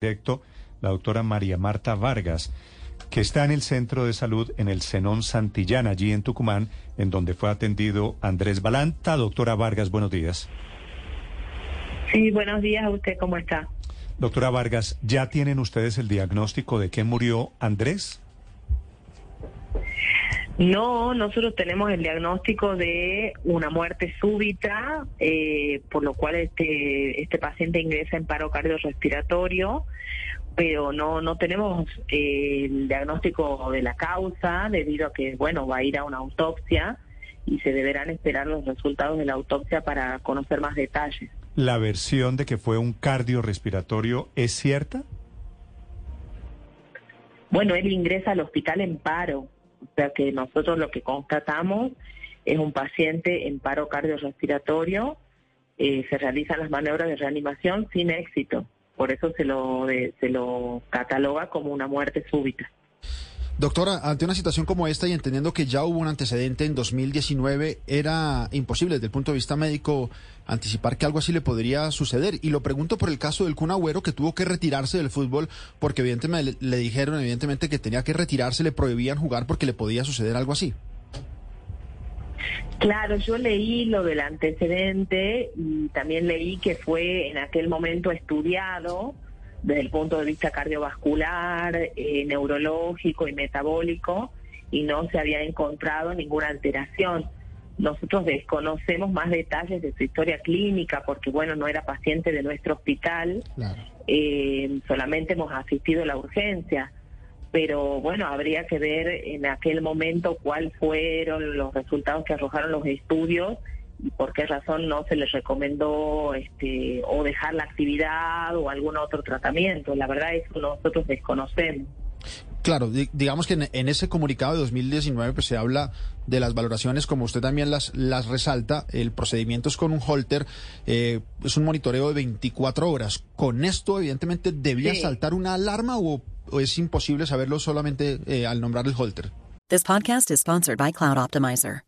directo la doctora María Marta Vargas, que está en el centro de salud en el Zenón Santillán, allí en Tucumán, en donde fue atendido Andrés Balanta. Doctora Vargas, buenos días. Sí, buenos días a usted, ¿cómo está? Doctora Vargas, ¿ya tienen ustedes el diagnóstico de qué murió Andrés? No, nosotros tenemos el diagnóstico de una muerte súbita, eh, por lo cual este, este paciente ingresa en paro cardiorrespiratorio, pero no, no tenemos eh, el diagnóstico de la causa, debido a que, bueno, va a ir a una autopsia y se deberán esperar los resultados de la autopsia para conocer más detalles. ¿La versión de que fue un cardiorrespiratorio es cierta? Bueno, él ingresa al hospital en paro o sea que nosotros lo que constatamos es un paciente en paro cardiorrespiratorio, eh, se realizan las maniobras de reanimación sin éxito. Por eso se lo, se lo cataloga como una muerte súbita. Doctora, ante una situación como esta y entendiendo que ya hubo un antecedente en 2019, era imposible desde el punto de vista médico anticipar que algo así le podría suceder. Y lo pregunto por el caso del Kun Agüero, que tuvo que retirarse del fútbol porque evidentemente le, dijeron evidentemente que tenía que retirarse, le prohibían jugar porque le podía suceder algo así. Claro, yo leí lo del antecedente y también leí que fue en aquel momento estudiado desde el punto de vista cardiovascular, eh, neurológico y metabólico, y no se había encontrado ninguna alteración. Nosotros desconocemos más detalles de su historia clínica porque, bueno, no era paciente de nuestro hospital, eh, solamente hemos asistido a la urgencia, pero bueno, habría que ver en aquel momento cuáles fueron los resultados que arrojaron los estudios por qué razón no se les recomendó este, o dejar la actividad o algún otro tratamiento. La verdad es que nosotros desconocemos. Claro, digamos que en, ese comunicado de 2019 pues se habla de las valoraciones, como usted también las, las resalta, el procedimiento es con un holter, eh, es un monitoreo de 24 horas. ¿Con esto evidentemente debía saltar una alarma o, es imposible saberlo solamente eh, al nombrar el holter? This podcast is sponsored by Cloud Optimizer.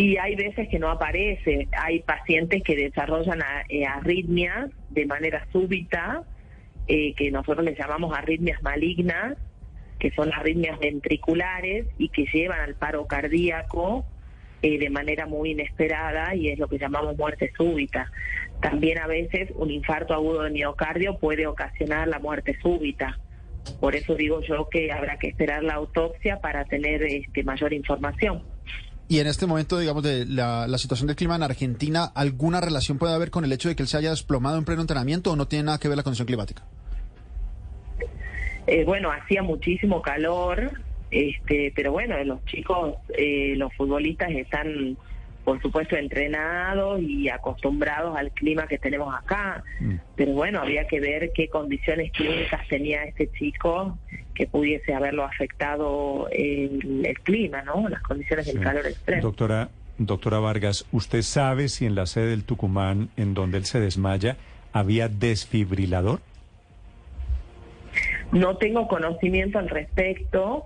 Y hay veces que no aparece. Hay pacientes que desarrollan eh, arritmias de manera súbita, eh, que nosotros les llamamos arritmias malignas, que son arritmias ventriculares y que llevan al paro cardíaco eh, de manera muy inesperada y es lo que llamamos muerte súbita. También a veces un infarto agudo de miocardio puede ocasionar la muerte súbita. Por eso digo yo que habrá que esperar la autopsia para tener este, mayor información. Y en este momento, digamos, de la, situación del clima en Argentina, ¿alguna relación puede haber con el hecho de que él se haya desplomado en pleno entrenamiento o no tiene nada que ver la condición climática? Eh, bueno, hacía muchísimo calor, este, pero bueno, los chicos, eh, los futbolistas están por supuesto entrenados y acostumbrados al clima que tenemos acá, mm. pero bueno, había que ver qué condiciones clínicas tenía este chico que pudiese haberlo afectado el, clima, ¿no? Las condiciones del calor extremo. Doctora, doctora Vargas, ¿usted sabe si en la sede del Tucumán, en donde él se desmaya, había desfibrilador? No tengo conocimiento al respecto.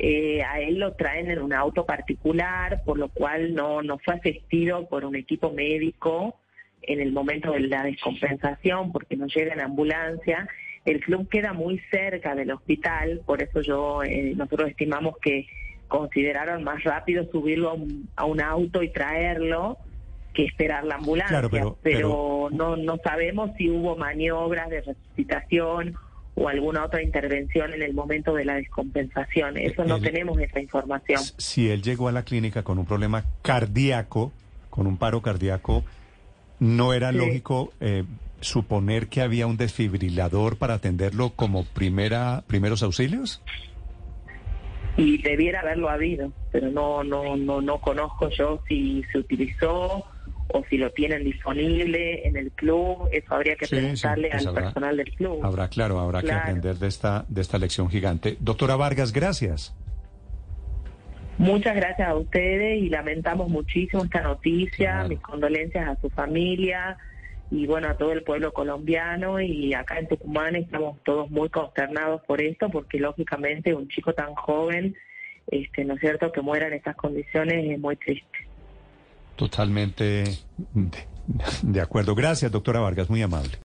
Eh, a él lo traen en un auto particular, por lo cual no, no fue asistido por un equipo médico en el momento de la descompensación, porque no llega en ambulancia. El club queda muy cerca del hospital, por eso yo eh, nosotros estimamos que consideraron más rápido subirlo a un, auto y traerlo que esperar la ambulancia. pero, no, no sabemos si hubo maniobras de resucitación o alguna otra intervención en el momento de la descompensación. Eso no tenemos esa información. Si él llegó a la clínica con un problema cardíaco, con un paro cardíaco, ¿no era lógico eh, suponer que había un desfibrilador para atenderlo como primera primeros auxilios? Y debiera haberlo habido, pero no no no no conozco yo si se utilizó o si lo tienen disponible en el club, eso habría que preguntarle pues al personal del club. Habrá, claro, habrá que aprender de esta, de esta lección gigante. Doctora Vargas, gracias. Muchas gracias a ustedes y lamentamos muchísimo esta noticia, mis condolencias a su familia y bueno, a todo el pueblo colombiano y acá en Tucumán estamos todos muy consternados por esto porque lógicamente un chico tan joven, este, ¿no es cierto?, que muera en estas condiciones es muy triste. Totalmente de, acuerdo. Gracias, doctora Vargas, muy amable.